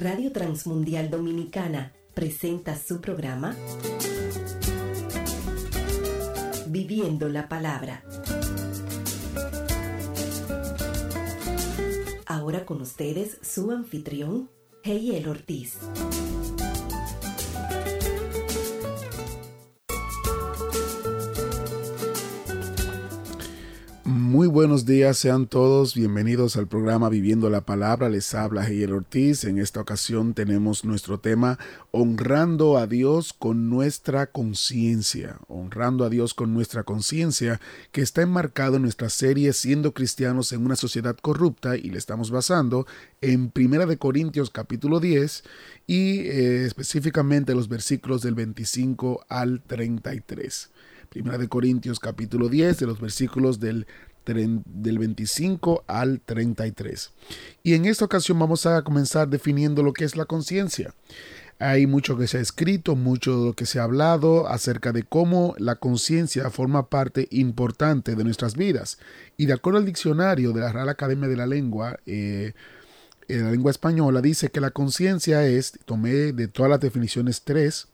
Radio Transmundial Dominicana presenta su programa Viviendo la Palabra. Ahora con ustedes su anfitrión, Heyel Ortiz. Muy buenos días, sean todos bienvenidos al programa Viviendo la Palabra. Les habla Jair Ortiz. En esta ocasión tenemos nuestro tema Honrando a Dios con nuestra conciencia. Honrando a Dios con nuestra conciencia, que está enmarcado en nuestra serie Siendo cristianos en una sociedad corrupta y le estamos basando en Primera de Corintios capítulo 10 y eh, específicamente los versículos del 25 al 33. Primera de Corintios capítulo 10 de los versículos del del 25 al 33. Y en esta ocasión vamos a comenzar definiendo lo que es la conciencia. Hay mucho que se ha escrito, mucho de lo que se ha hablado acerca de cómo la conciencia forma parte importante de nuestras vidas. Y de acuerdo al diccionario de la Real Academia de la Lengua, eh, la lengua española dice que la conciencia es, tomé de todas las definiciones tres,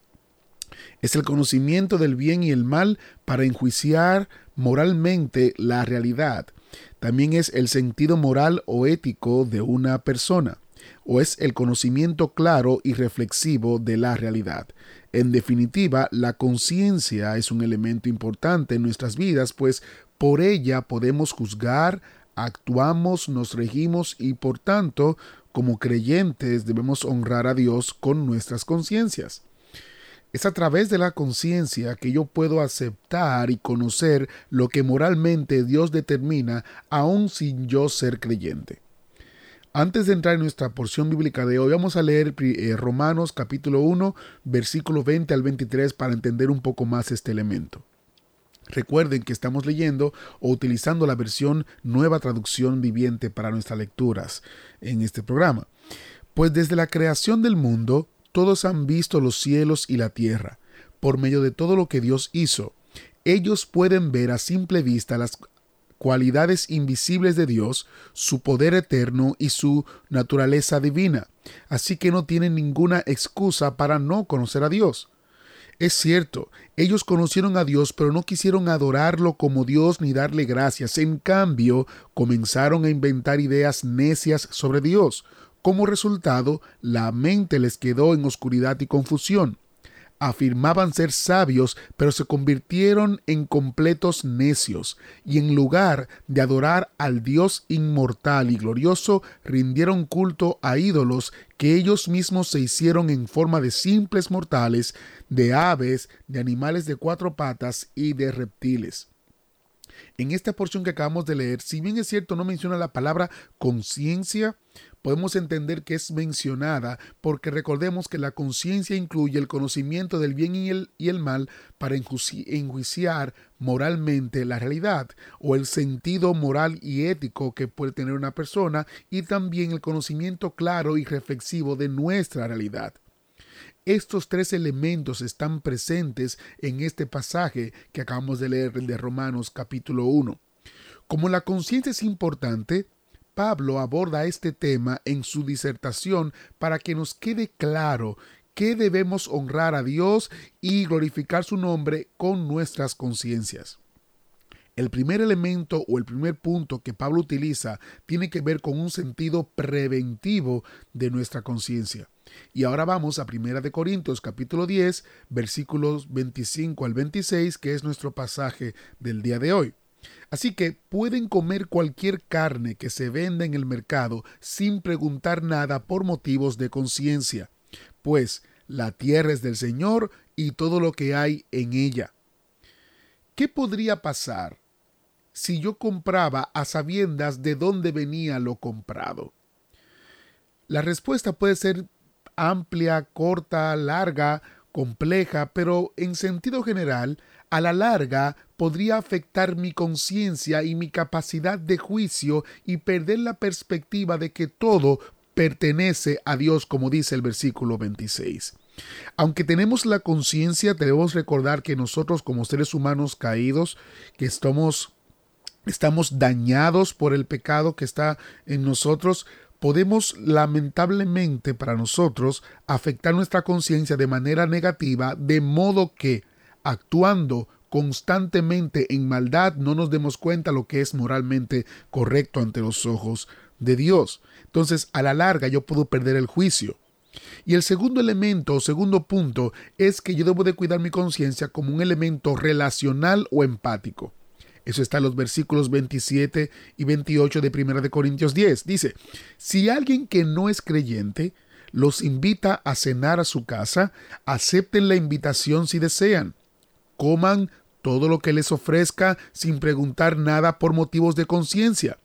es el conocimiento del bien y el mal para enjuiciar moralmente la realidad. También es el sentido moral o ético de una persona, o es el conocimiento claro y reflexivo de la realidad. En definitiva, la conciencia es un elemento importante en nuestras vidas, pues por ella podemos juzgar, actuamos, nos regimos y por tanto, como creyentes debemos honrar a Dios con nuestras conciencias. Es a través de la conciencia que yo puedo aceptar y conocer lo que moralmente Dios determina, aun sin yo ser creyente. Antes de entrar en nuestra porción bíblica de hoy, vamos a leer eh, Romanos capítulo 1, versículo 20 al 23 para entender un poco más este elemento. Recuerden que estamos leyendo o utilizando la versión nueva traducción viviente para nuestras lecturas en este programa. Pues desde la creación del mundo, todos han visto los cielos y la tierra, por medio de todo lo que Dios hizo. Ellos pueden ver a simple vista las cualidades invisibles de Dios, su poder eterno y su naturaleza divina, así que no tienen ninguna excusa para no conocer a Dios. Es cierto, ellos conocieron a Dios, pero no quisieron adorarlo como Dios ni darle gracias. En cambio, comenzaron a inventar ideas necias sobre Dios, como resultado, la mente les quedó en oscuridad y confusión. Afirmaban ser sabios, pero se convirtieron en completos necios, y en lugar de adorar al Dios inmortal y glorioso, rindieron culto a ídolos que ellos mismos se hicieron en forma de simples mortales, de aves, de animales de cuatro patas y de reptiles. En esta porción que acabamos de leer, si bien es cierto no menciona la palabra conciencia, podemos entender que es mencionada porque recordemos que la conciencia incluye el conocimiento del bien y el, y el mal para enjuiciar moralmente la realidad o el sentido moral y ético que puede tener una persona y también el conocimiento claro y reflexivo de nuestra realidad. Estos tres elementos están presentes en este pasaje que acabamos de leer de Romanos capítulo 1. Como la conciencia es importante, Pablo aborda este tema en su disertación para que nos quede claro que debemos honrar a Dios y glorificar su nombre con nuestras conciencias. El primer elemento o el primer punto que Pablo utiliza tiene que ver con un sentido preventivo de nuestra conciencia. Y ahora vamos a Primera de Corintios capítulo 10, versículos 25 al 26, que es nuestro pasaje del día de hoy. Así que pueden comer cualquier carne que se venda en el mercado sin preguntar nada por motivos de conciencia, pues la tierra es del Señor y todo lo que hay en ella. ¿Qué podría pasar si yo compraba a sabiendas de dónde venía lo comprado? La respuesta puede ser amplia, corta, larga, compleja, pero en sentido general, a la larga podría afectar mi conciencia y mi capacidad de juicio y perder la perspectiva de que todo pertenece a Dios, como dice el versículo 26. Aunque tenemos la conciencia, debemos recordar que nosotros como seres humanos caídos, que estamos, estamos dañados por el pecado que está en nosotros, podemos lamentablemente para nosotros afectar nuestra conciencia de manera negativa, de modo que actuando constantemente en maldad no nos demos cuenta lo que es moralmente correcto ante los ojos de Dios. Entonces, a la larga yo puedo perder el juicio. Y el segundo elemento o segundo punto es que yo debo de cuidar mi conciencia como un elemento relacional o empático. Eso está en los versículos 27 y 28 de 1 de Corintios 10. Dice, si alguien que no es creyente los invita a cenar a su casa, acepten la invitación si desean. Coman todo lo que les ofrezca sin preguntar nada por motivos de conciencia.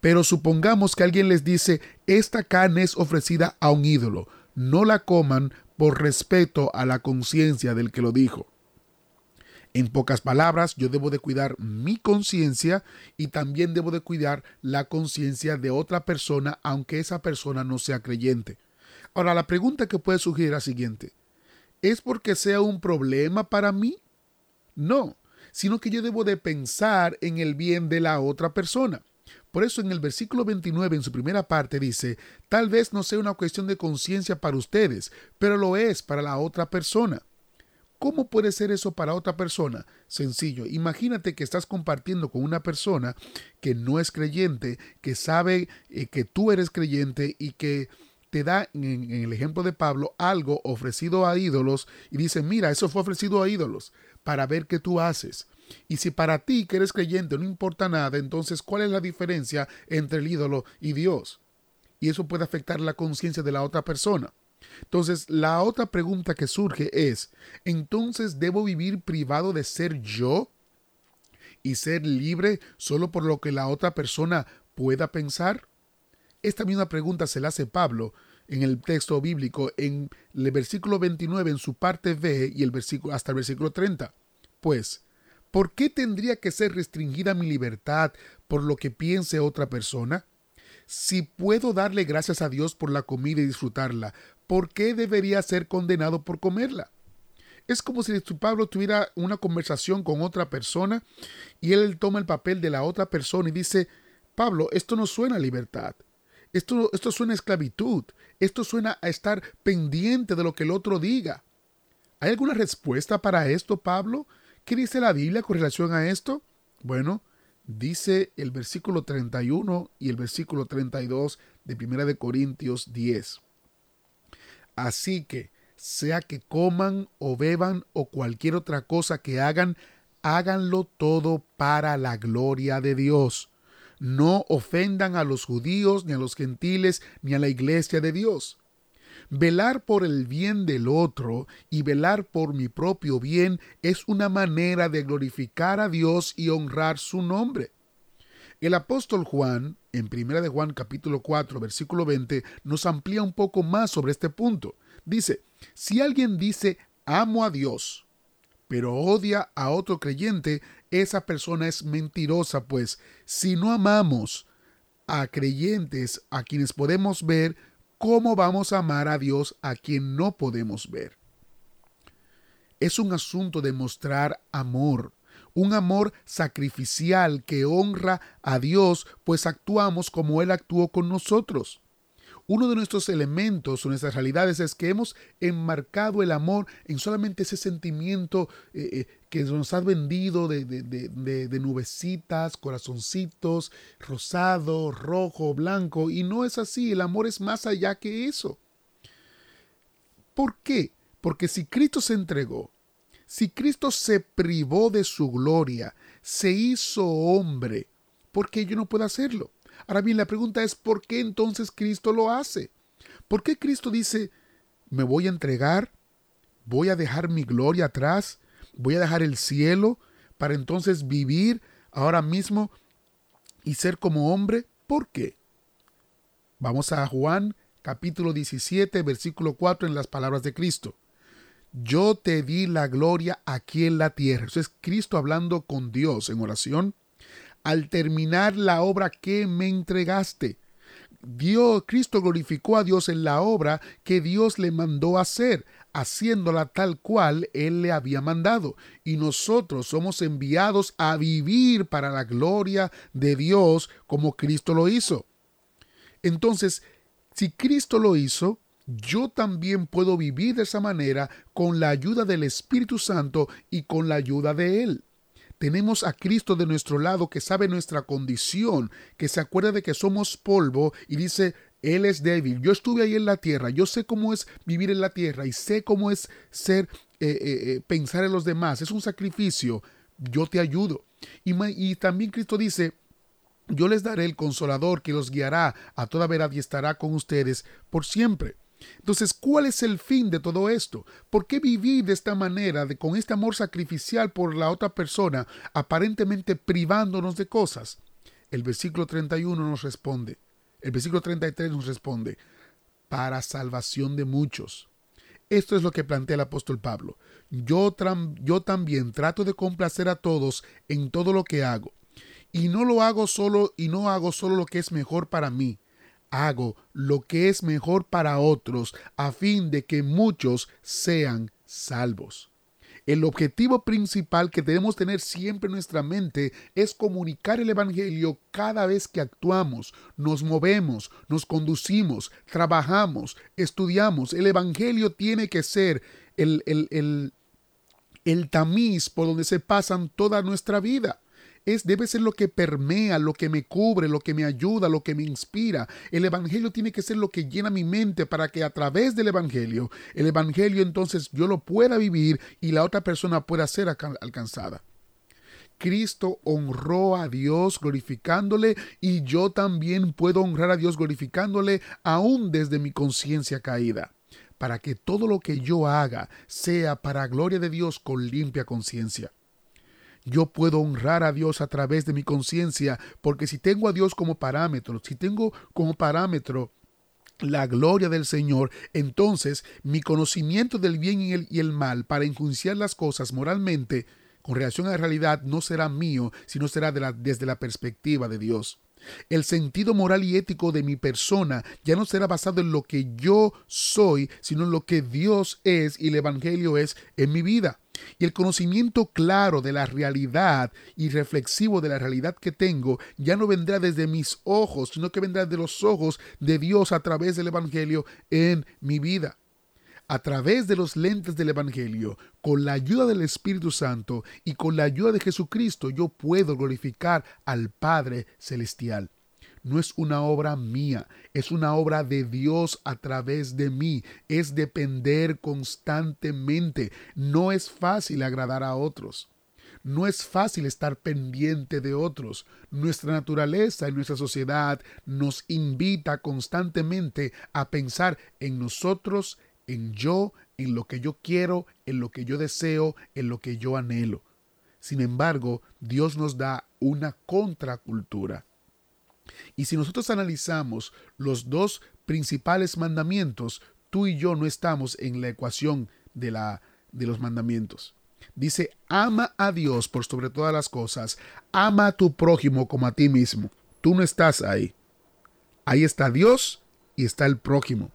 Pero supongamos que alguien les dice, esta carne es ofrecida a un ídolo, no la coman por respeto a la conciencia del que lo dijo. En pocas palabras, yo debo de cuidar mi conciencia y también debo de cuidar la conciencia de otra persona, aunque esa persona no sea creyente. Ahora, la pregunta que puede surgir es la siguiente. ¿Es porque sea un problema para mí? No, sino que yo debo de pensar en el bien de la otra persona. Por eso en el versículo 29, en su primera parte, dice, tal vez no sea una cuestión de conciencia para ustedes, pero lo es para la otra persona. ¿Cómo puede ser eso para otra persona? Sencillo, imagínate que estás compartiendo con una persona que no es creyente, que sabe eh, que tú eres creyente y que te da, en, en, el ejemplo de Pablo, algo ofrecido a ídolos y dice, mira, eso fue ofrecido a ídolos para ver qué tú haces. Y si para ti que eres creyente no importa nada, entonces ¿cuál es la diferencia entre el ídolo y Dios? Y eso puede afectar la conciencia de la otra persona. Entonces, la otra pregunta que surge es, ¿entonces debo vivir privado de ser yo y ser libre solo por lo que la otra persona pueda pensar? Esta misma pregunta se la hace Pablo en el texto bíblico en el versículo 29 en su parte B y el versículo hasta el versículo 30. Pues, ¿por qué tendría que ser restringida mi libertad por lo que piense otra persona? Si puedo darle gracias a Dios por la comida y disfrutarla, ¿por qué debería ser condenado por comerla? Es como si Pablo tuviera una conversación con otra persona y él toma el papel de la otra persona y dice, Pablo, esto no suena libertad, esto, esto suena esclavitud, esto suena a estar pendiente de lo que el otro diga. ¿Hay alguna respuesta para esto, Pablo? ¿Qué dice la Biblia con relación a esto? Bueno, dice el versículo 31 y el versículo 32 de 1 de Corintios 10. Así que, sea que coman o beban o cualquier otra cosa que hagan, háganlo todo para la gloria de Dios. No ofendan a los judíos, ni a los gentiles, ni a la iglesia de Dios. Velar por el bien del otro y velar por mi propio bien es una manera de glorificar a Dios y honrar su nombre. El apóstol Juan, en 1 de Juan capítulo 4, versículo 20, nos amplía un poco más sobre este punto. Dice, si alguien dice amo a Dios, pero odia a otro creyente, esa persona es mentirosa, pues si no amamos a creyentes a quienes podemos ver, ¿cómo vamos a amar a Dios a quien no podemos ver? Es un asunto de mostrar amor, un amor sacrificial que honra a Dios, pues actuamos como Él actuó con nosotros. Uno de nuestros elementos o nuestras realidades es que hemos enmarcado el amor en solamente ese sentimiento eh, eh, que nos ha vendido de, de, nubecitas, corazoncitos, rosado, rojo, blanco, y no es así, el amor es más allá que eso. ¿Por qué? Porque si Cristo se entregó, si Cristo se privó de su gloria, se hizo hombre, ¿por qué yo no puedo hacerlo? Ahora bien, la pregunta es, ¿por qué entonces Cristo lo hace? ¿Por qué Cristo dice, me voy a entregar, voy a dejar mi gloria atrás, voy a dejar el cielo para entonces vivir ahora mismo y ser como hombre? ¿Por qué? Vamos a Juan capítulo 17, versículo 4 en las palabras de Cristo. Yo te di la gloria aquí en la tierra. Eso es Cristo hablando con Dios en oración al terminar la obra que me entregaste. Dios, Cristo glorificó a Dios en la obra que Dios le mandó hacer, haciéndola tal cual Él le había mandado. Y nosotros somos enviados a vivir para la gloria de Dios como Cristo lo hizo. Entonces, si Cristo lo hizo, yo también puedo vivir de esa manera con la ayuda del Espíritu Santo y con la ayuda de Él. Tenemos a Cristo de nuestro lado que sabe nuestra condición, que se acuerda de que somos polvo y dice, Él es débil. Yo estuve ahí en la tierra, yo sé cómo es vivir en la tierra y sé cómo es ser, eh, eh, eh, pensar en los demás. Es un sacrificio. Yo te ayudo. Y, y también Cristo dice, yo les daré el consolador que los guiará a toda verdad y estará con ustedes por siempre. Entonces, ¿cuál es el fin de todo esto? ¿Por qué vivir de esta manera, de, con este amor sacrificial por la otra persona, aparentemente privándonos de cosas? El versículo 31 nos responde, el versículo 33 nos responde, para salvación de muchos. Esto es lo que plantea el apóstol Pablo. Yo, yo también trato de complacer a todos en todo lo que hago. Y no lo hago solo y no hago solo lo que es mejor para mí, hago lo que es mejor para otros a fin de que muchos sean salvos. El objetivo principal que debemos tener siempre en nuestra mente es comunicar el Evangelio cada vez que actuamos, nos movemos, nos conducimos, trabajamos, estudiamos. El Evangelio tiene que ser el, el, el, el tamiz por donde se pasan toda nuestra vida es debe ser lo que permea, lo que me cubre, lo que me ayuda, lo que me inspira. El evangelio tiene que ser lo que llena mi mente para que a través del evangelio, el evangelio entonces yo lo pueda vivir y la otra persona pueda ser alcanzada. Cristo honró a Dios glorificándole y yo también puedo honrar a Dios glorificándole aún desde mi conciencia caída, para que todo lo que yo haga sea para gloria de Dios con limpia conciencia. Yo puedo honrar a Dios a través de mi conciencia, porque si tengo a Dios como parámetro, si tengo como parámetro la gloria del Señor, entonces mi conocimiento del bien y el, y el mal para enjuiciar las cosas moralmente con relación a la realidad no será mío, sino será desde la perspectiva de Dios. El sentido moral y ético de mi persona ya no será basado en lo que yo soy, sino en lo que Dios es y el Evangelio es en mi vida. Y el conocimiento claro de la realidad y reflexivo de la realidad que tengo ya no vendrá desde mis ojos, sino que vendrá de los ojos de Dios a través del Evangelio en mi vida. A través de los lentes del Evangelio, con la ayuda del Espíritu Santo y con la ayuda de Jesucristo, yo puedo glorificar al Padre Celestial no es una obra mía, es una obra de Dios a través de mí, es depender constantemente. No es fácil agradar a otros. No es fácil estar pendiente de otros. Nuestra naturaleza y nuestra sociedad nos invita constantemente a pensar en nosotros, en yo, en lo que yo quiero, en lo que yo deseo, en lo que yo anhelo. Sin embargo, Dios nos da una contracultura y si nosotros analizamos los dos principales mandamientos, tú y yo no estamos en la ecuación de, la, de los mandamientos. Dice, ama a Dios por sobre todas las cosas, ama a tu prójimo como a ti mismo. Tú no estás ahí. Ahí está Dios y está el prójimo,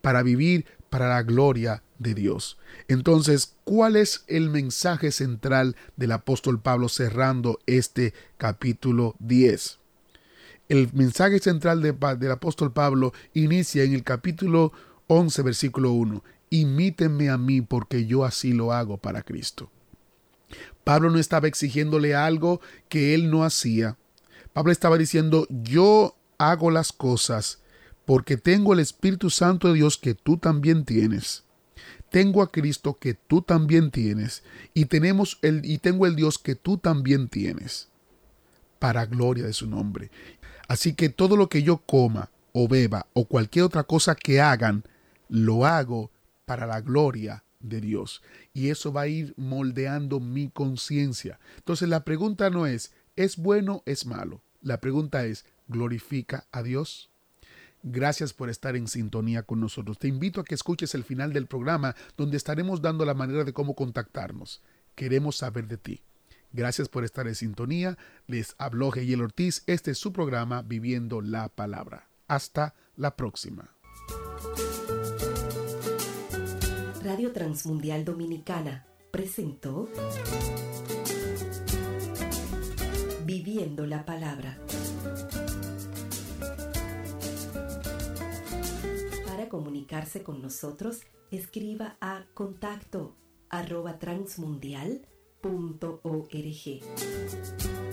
para vivir para la gloria de Dios. Entonces, ¿cuál es el mensaje central del apóstol Pablo cerrando este capítulo 10? El mensaje central del apóstol Pablo inicia en el capítulo 11, versículo 1. Imítenme a mí porque yo así lo hago para Cristo. Pablo no estaba exigiéndole algo que él no hacía. Pablo estaba diciendo, yo hago las cosas porque tengo el Espíritu Santo de Dios que tú también tienes. Tengo a Cristo que tú también tienes y tenemos el y tengo el Dios que tú también tienes para gloria de su nombre. Así que todo lo que yo coma o beba o cualquier otra cosa que hagan, lo hago para la gloria de Dios. Y eso va a ir moldeando mi conciencia. Entonces la pregunta no es, ¿es bueno, es malo? La pregunta es, ¿glorifica a Dios? Gracias por estar en sintonía con nosotros. Te invito a que escuches el final del programa donde estaremos dando la manera de cómo contactarnos. Queremos saber de ti. Gracias por estar en sintonía. Les habló Geyel Ortiz. Este es su programa Viviendo la Palabra. Hasta la próxima. Radio Transmundial Dominicana presentó Viviendo la Palabra. Comunicarse con nosotros, escriba a contacto arroba transmundial.org.